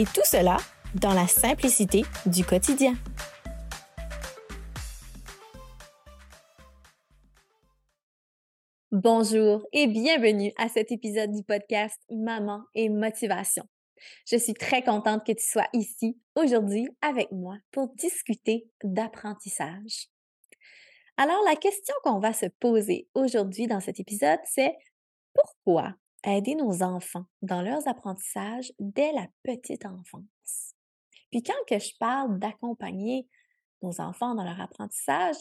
Et tout cela dans la simplicité du quotidien. Bonjour et bienvenue à cet épisode du podcast Maman et Motivation. Je suis très contente que tu sois ici aujourd'hui avec moi pour discuter d'apprentissage. Alors, la question qu'on va se poser aujourd'hui dans cet épisode, c'est pourquoi aider nos enfants dans leurs apprentissages dès la petite enfance? Puis quand que je parle d'accompagner nos enfants dans leur apprentissage,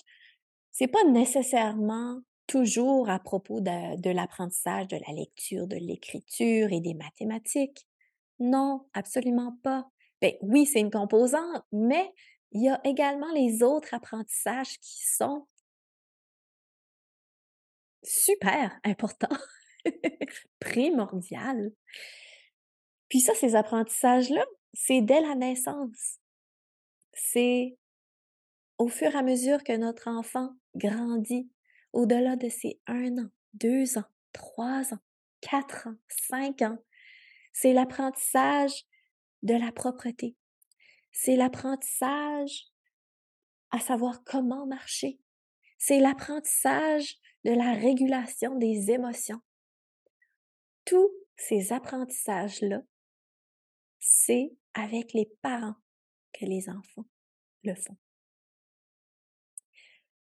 c'est pas nécessairement toujours à propos de, l'apprentissage de la lecture, de l'écriture et des mathématiques. Non, absolument pas. Ben oui, c'est une composante, mais il y a également les autres apprentissages qui sont super importants, primordial. Puis ça, ces apprentissages-là, c'est dès la naissance. C'est au fur et à mesure que notre enfant grandit, au-delà de ses un an, deux ans, trois ans, quatre ans, cinq ans, c'est l'apprentissage de la propreté. C'est l'apprentissage à savoir comment marcher. C'est l'apprentissage de la régulation des émotions. Tous ces apprentissages-là, c'est avec les parents que les enfants le font.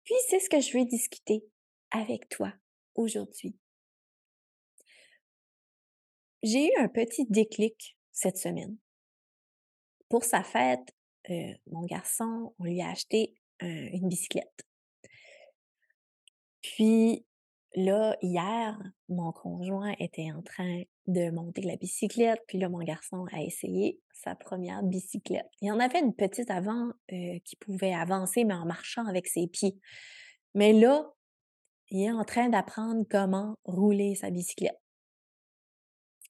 Puis c'est ce que je vais discuter avec toi aujourd'hui. J'ai eu un petit déclic cette semaine. Pour sa fête, euh, mon garçon, on lui a acheté une bicyclette. Puis là, hier, mon conjoint était en train de monter la bicyclette, puis là, mon garçon a essayé sa première bicyclette. Il y en avait une petite avant euh, qui pouvait avancer, mais en marchant avec ses pieds. Mais là, il est en train d'apprendre comment rouler sa bicyclette.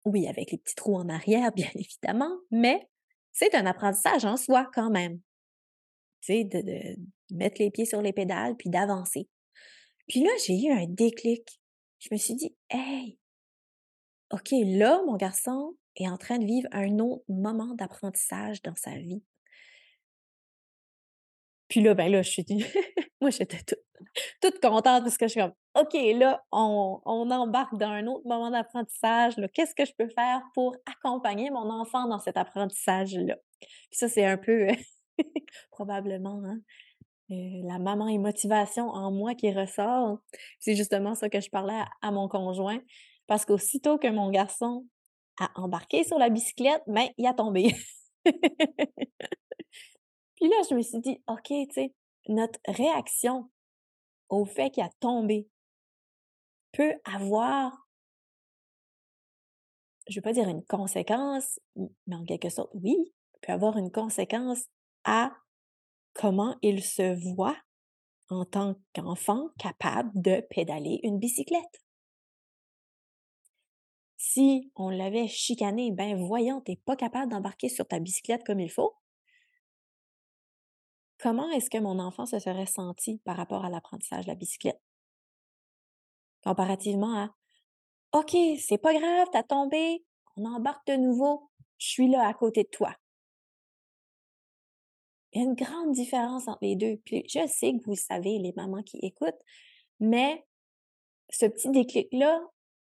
Oui, avec les petits trous en arrière, bien évidemment, mais c'est un apprentissage en soi quand même. Tu sais, de, de mettre les pieds sur les pédales puis d'avancer. Puis là, j'ai eu un déclic. Je me suis dit, hey, OK, là, mon garçon est en train de vivre un autre moment d'apprentissage dans sa vie. Puis là, ben là, je suis moi, j'étais toute, toute, contente parce que je suis comme, OK, là, on, on embarque dans un autre moment d'apprentissage. Qu'est-ce que je peux faire pour accompagner mon enfant dans cet apprentissage-là? Puis ça, c'est un peu, probablement, hein, la maman et motivation en moi qui ressort. C'est justement ça que je parlais à, mon conjoint. Parce qu'aussitôt que mon garçon a embarqué sur la bicyclette, ben, il a tombé. Puis là, je me suis dit, OK, tu sais, notre réaction au fait qu'il a tombé peut avoir, je ne veux pas dire une conséquence, mais en quelque sorte, oui, peut avoir une conséquence à comment il se voit en tant qu'enfant capable de pédaler une bicyclette. Si on l'avait chicané, ben voyons, t'es pas capable d'embarquer sur ta bicyclette comme il faut, comment est-ce que mon enfant se serait senti par rapport à l'apprentissage de la bicyclette? Comparativement à OK, c'est pas grave, t'as tombé, on embarque de nouveau, je suis là à côté de toi. Il y a une grande différence entre les deux. Je sais que vous savez, les mamans qui écoutent, mais ce petit déclic-là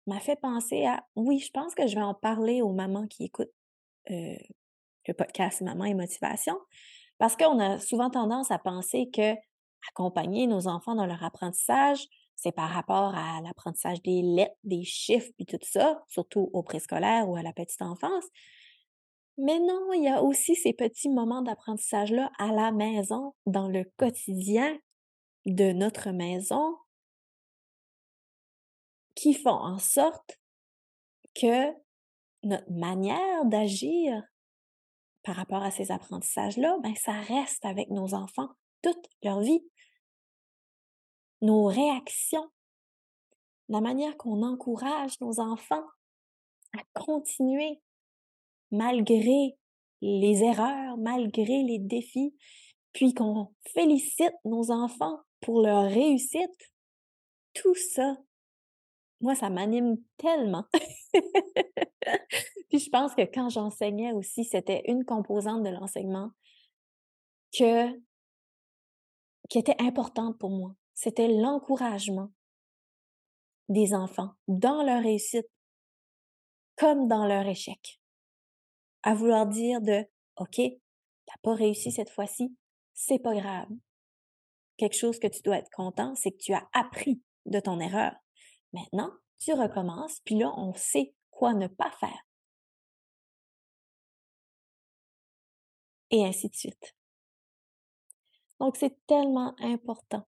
m'a fait penser à oui, je pense que je vais en parler aux mamans qui écoutent euh, le podcast Maman et Motivation, parce qu'on a souvent tendance à penser que accompagner nos enfants dans leur apprentissage, c'est par rapport à l'apprentissage des lettres, des chiffres, puis tout ça, surtout au préscolaire ou à la petite enfance. Mais non, il y a aussi ces petits moments d'apprentissage-là à la maison, dans le quotidien de notre maison, qui font en sorte que notre manière d'agir par rapport à ces apprentissages-là, ben, ça reste avec nos enfants toute leur vie. Nos réactions, la manière qu'on encourage nos enfants à continuer malgré les erreurs, malgré les défis, puis qu'on félicite nos enfants pour leur réussite, tout ça, moi, ça m'anime tellement. puis je pense que quand j'enseignais aussi, c'était une composante de l'enseignement que, qui était importante pour moi. C'était l'encouragement des enfants dans leur réussite comme dans leur échec. À vouloir dire de OK, t'as pas réussi cette fois-ci, c'est pas grave. Quelque chose que tu dois être content, c'est que tu as appris de ton erreur. Maintenant, tu recommences, puis là, on sait quoi ne pas faire. Et ainsi de suite. Donc, c'est tellement important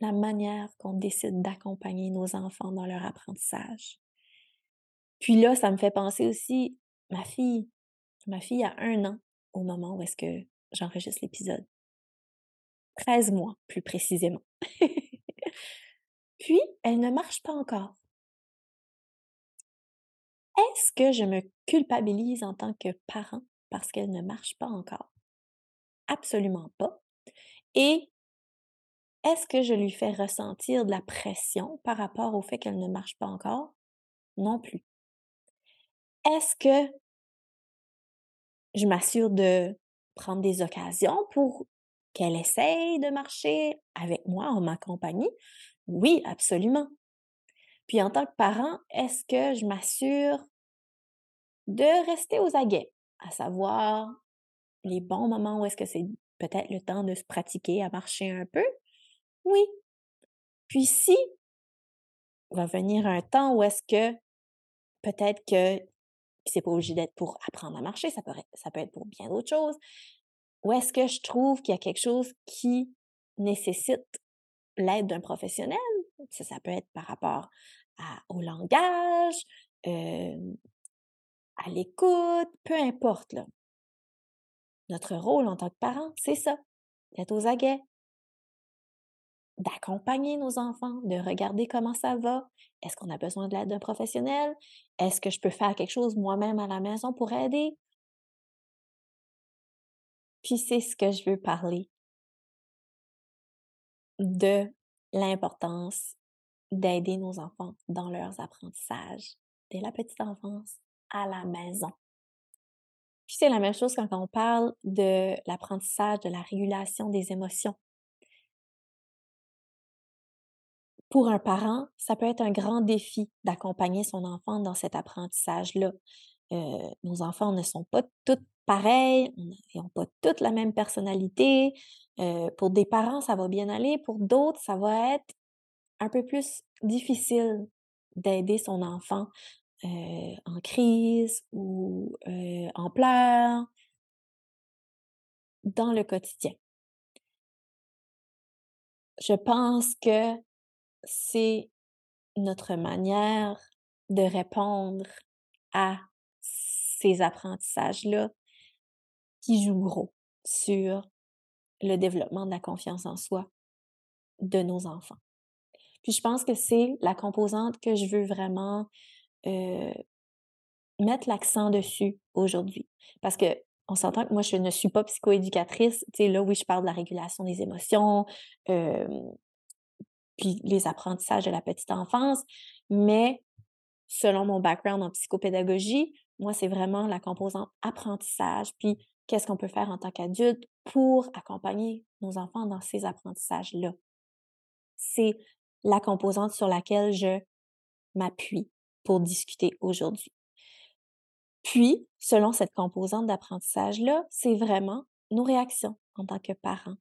la manière qu'on décide d'accompagner nos enfants dans leur apprentissage. Puis là, ça me fait penser aussi, ma fille, ma fille a un an au moment où est-ce que j'enregistre l'épisode. 13 mois, plus précisément. Puis, elle ne marche pas encore. Est-ce que je me culpabilise en tant que parent parce qu'elle ne marche pas encore? Absolument pas. Et est-ce que je lui fais ressentir de la pression par rapport au fait qu'elle ne marche pas encore? Non plus. Est-ce que je m'assure de prendre des occasions pour qu'elle essaye de marcher avec moi en ma compagnie? Oui, absolument. Puis en tant que parent, est-ce que je m'assure de rester aux aguets, à savoir les bons moments où est-ce que c'est peut-être le temps de se pratiquer à marcher un peu? Oui. Puis si va venir un temps où est-ce que peut-être que c'est pas obligé d'être pour apprendre à marcher, ça peut, ça peut être pour bien d'autres choses. Où est-ce que je trouve qu'il y a quelque chose qui nécessite l'aide d'un professionnel? Ça, ça peut être par rapport au langage, à l'écoute, peu importe. Là. Notre rôle en tant que parent, c'est ça, d'être aux aguets, d'accompagner nos enfants, de regarder comment ça va. Est-ce qu'on a besoin de l'aide d'un professionnel? Est-ce que je peux faire quelque chose moi-même à la maison pour aider? Puis c'est ce que je veux parler de l'importance d'aider nos enfants dans leurs apprentissages dès la petite enfance à la maison. Puis c'est la même chose quand on parle de l'apprentissage de la régulation des émotions. Pour un parent, ça peut être un grand défi d'accompagner son enfant dans cet apprentissage-là. Euh, nos enfants ne sont pas toutes pareils, ils n'ont pas toutes la même personnalité. Euh, pour des parents, ça va bien aller. Pour d'autres, ça va être un peu plus difficile d'aider son enfant euh, en crise ou en pleurs dans le quotidien. Je pense que c'est notre manière de répondre à ces apprentissages-là qui jouent gros sur le développement de la confiance en soi de nos enfants. Puis je pense que c'est la composante que je veux vraiment euh, mettre l'accent dessus aujourd'hui. Parce que on s'entend que moi, je ne suis pas psychoéducatrice. Tu sais, là, oui, je parle de la régulation des émotions, euh, puis les apprentissages de la petite enfance. Mais selon mon background en psychopédagogie, moi, c'est vraiment la composante apprentissage, puis qu'est-ce qu'on peut faire en tant qu'adulte pour accompagner nos enfants dans ces apprentissages-là. C'est la composante sur laquelle je m'appuie pour discuter aujourd'hui. Puis, selon cette composante d'apprentissage-là, c'est vraiment nos réactions en tant que parents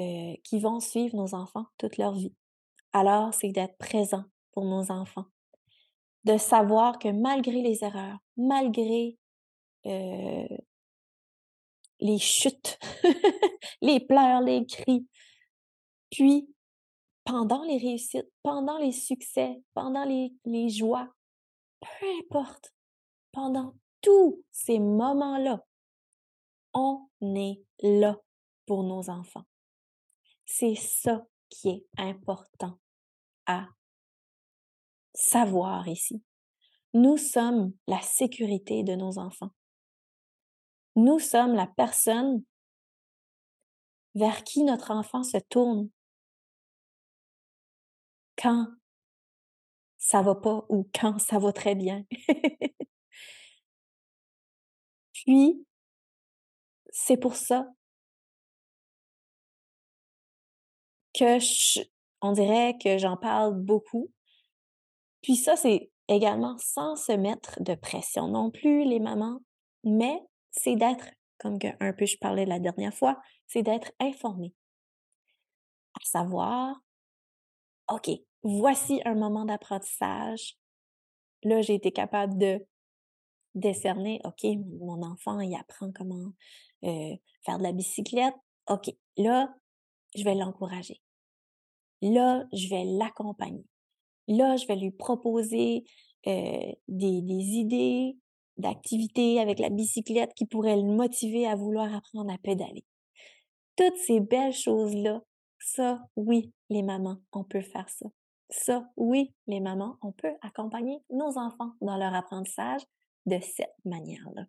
euh, qui vont suivre nos enfants toute leur vie alors c'est d'être présent pour nos enfants. De savoir que malgré les erreurs, malgré euh, les chutes, les pleurs, les cris, puis pendant les réussites, pendant les succès, pendant les, les joies, peu importe, pendant tous ces moments-là on est là pour nos enfants. C'est ça qui est important savoir ici. Nous sommes la sécurité de nos enfants. Nous sommes la personne vers qui notre enfant se tourne quand ça va pas ou quand ça va très bien. Puis, c'est pour ça que on dirait que j'en parle beaucoup. Puis ça, c'est également sans se mettre de pression non plus, les mamans, mais c'est d'être, comme un peu je parlais la dernière fois, c'est d'être informé. À savoir, OK, voici un moment d'apprentissage. Là, j'ai été capable de décerner, OK, mon enfant, il apprend comment euh, faire de la bicyclette. OK, là, je vais l'encourager. Là, je vais l'accompagner. Là, je vais lui proposer euh, des, des idées d'activités avec la bicyclette qui pourraient le motiver à vouloir apprendre à pédaler. Toutes ces belles choses-là, ça, oui, les mamans, on peut faire ça. Ça, oui, les mamans, on peut accompagner nos enfants dans leur apprentissage de cette manière-là.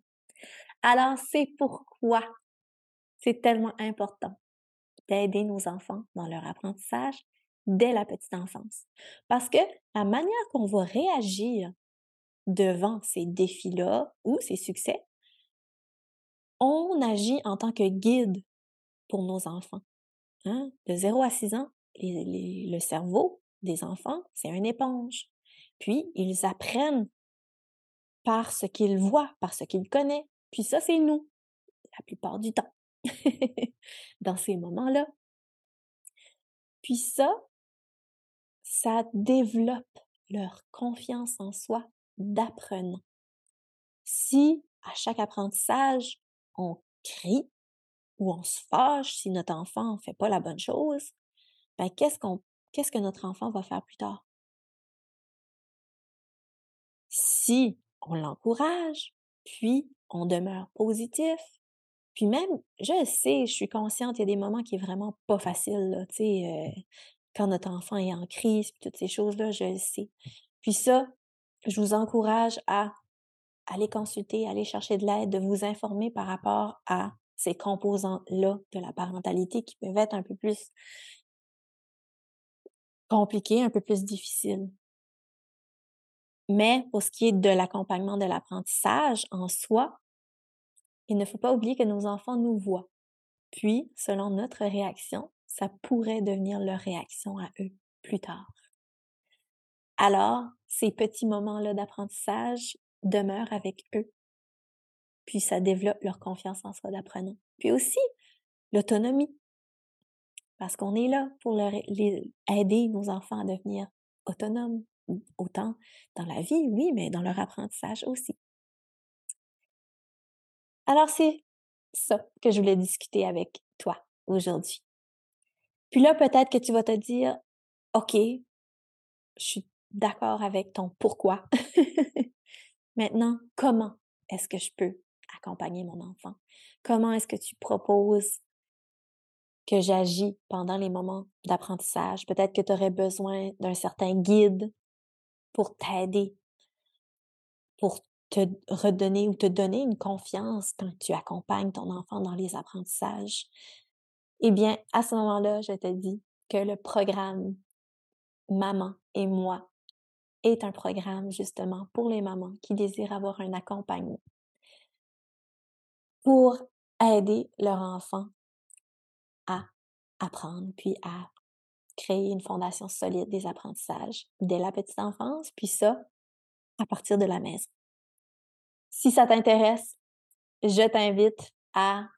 Alors, c'est pourquoi c'est tellement important d'aider nos enfants dans leur apprentissage dès la petite enfance. Parce que la manière qu'on va réagir devant ces défis-là ou ces succès, on agit en tant que guide pour nos enfants. Hein? De 0 à 6 ans, le cerveau des enfants, c'est une éponge. Puis, ils apprennent par ce qu'ils voient, par ce qu'ils connaissent. Puis ça, c'est nous, la plupart du temps, dans ces moments-là. Puis ça, ça développe leur confiance en soi d'apprenant. Si à chaque apprentissage, on crie ou on se fâche si notre enfant ne fait pas la bonne chose, ben qu'est-ce qu'on qu'est-ce que notre enfant va faire plus tard? Si on l'encourage, puis on demeure positif, puis même, je sais, je suis consciente, il y a des moments qui est vraiment pas facile, tu sais, euh, quand notre enfant est en crise, puis toutes ces choses-là, je le sais. Puis ça, je vous encourage à aller consulter, aller chercher de l'aide, de vous informer par rapport à ces composants-là de la parentalité qui peuvent être un peu plus compliqués, un peu plus difficiles. Mais pour ce qui est de l'accompagnement de l'apprentissage en soi, il ne faut pas oublier que nos enfants nous voient. Puis, selon notre réaction, ça pourrait devenir leur réaction à eux plus tard. Alors, ces petits moments-là d'apprentissage demeurent avec eux. Puis ça développe leur confiance en soi d'apprenant. Puis aussi, l'autonomie. Parce qu'on est là pour leur, aider nos enfants à devenir autonomes, autant dans la vie, oui, mais dans leur apprentissage aussi. Alors, c'est ça que je voulais discuter avec toi aujourd'hui. Puis là, peut-être que tu vas te dire, OK, je suis d'accord avec ton pourquoi. Maintenant, comment est-ce que je peux accompagner mon enfant? Comment est-ce que tu proposes que j'agis pendant les moments d'apprentissage? Peut-être que tu aurais besoin d'un certain guide pour t'aider, pour te redonner ou te donner une confiance quand tu accompagnes ton enfant dans les apprentissages. Eh bien, à ce moment-là, je te dis que le programme Maman et moi est un programme justement pour les mamans qui désirent avoir un accompagnement pour aider leur enfant à apprendre, puis à créer une fondation solide des apprentissages dès la petite enfance, puis ça, à partir de la maison. Si ça t'intéresse, je t'invite à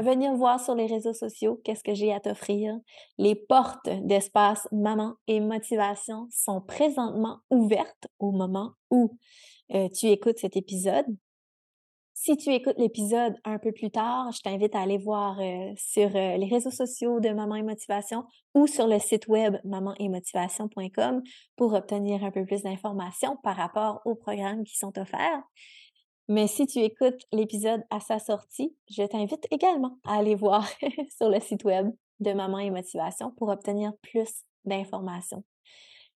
venir voir sur les réseaux sociaux qu'est-ce que j'ai à t'offrir. Les portes d'espace maman et motivation sont présentement ouvertes au moment où euh, tu écoutes cet épisode. Si tu écoutes l'épisode un peu plus tard, je t'invite à aller voir euh, sur euh, les réseaux sociaux de Maman et Motivation ou sur le site web mamanetmotivation.com pour obtenir un peu plus d'informations par rapport aux programmes qui sont offerts. Mais si tu écoutes l'épisode à sa sortie, je t'invite également à aller voir sur le site web de Maman et Motivation pour obtenir plus d'informations.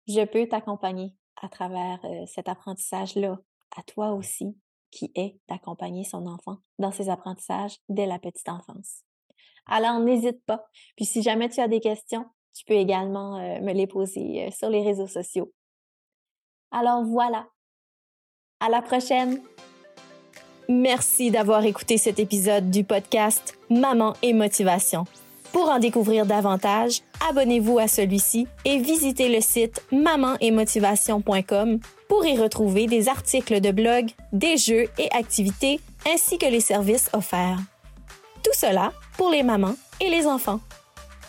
Je peux t'accompagner à travers euh, cet apprentissage-là, à toi aussi, qui est d'accompagner son enfant dans ses apprentissages dès la petite enfance. Alors, n'hésite pas. Puis si jamais tu as des questions, tu peux également euh, me les poser euh, sur les réseaux sociaux. Alors voilà. À la prochaine. Merci d'avoir écouté cet épisode du podcast Maman et Motivation. Pour en découvrir davantage, abonnez-vous à celui-ci et visitez le site mamanetmotivation.com pour y retrouver des articles de blog, des jeux et activités ainsi que les services offerts. Tout cela pour les mamans et les enfants.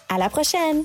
À la prochaine!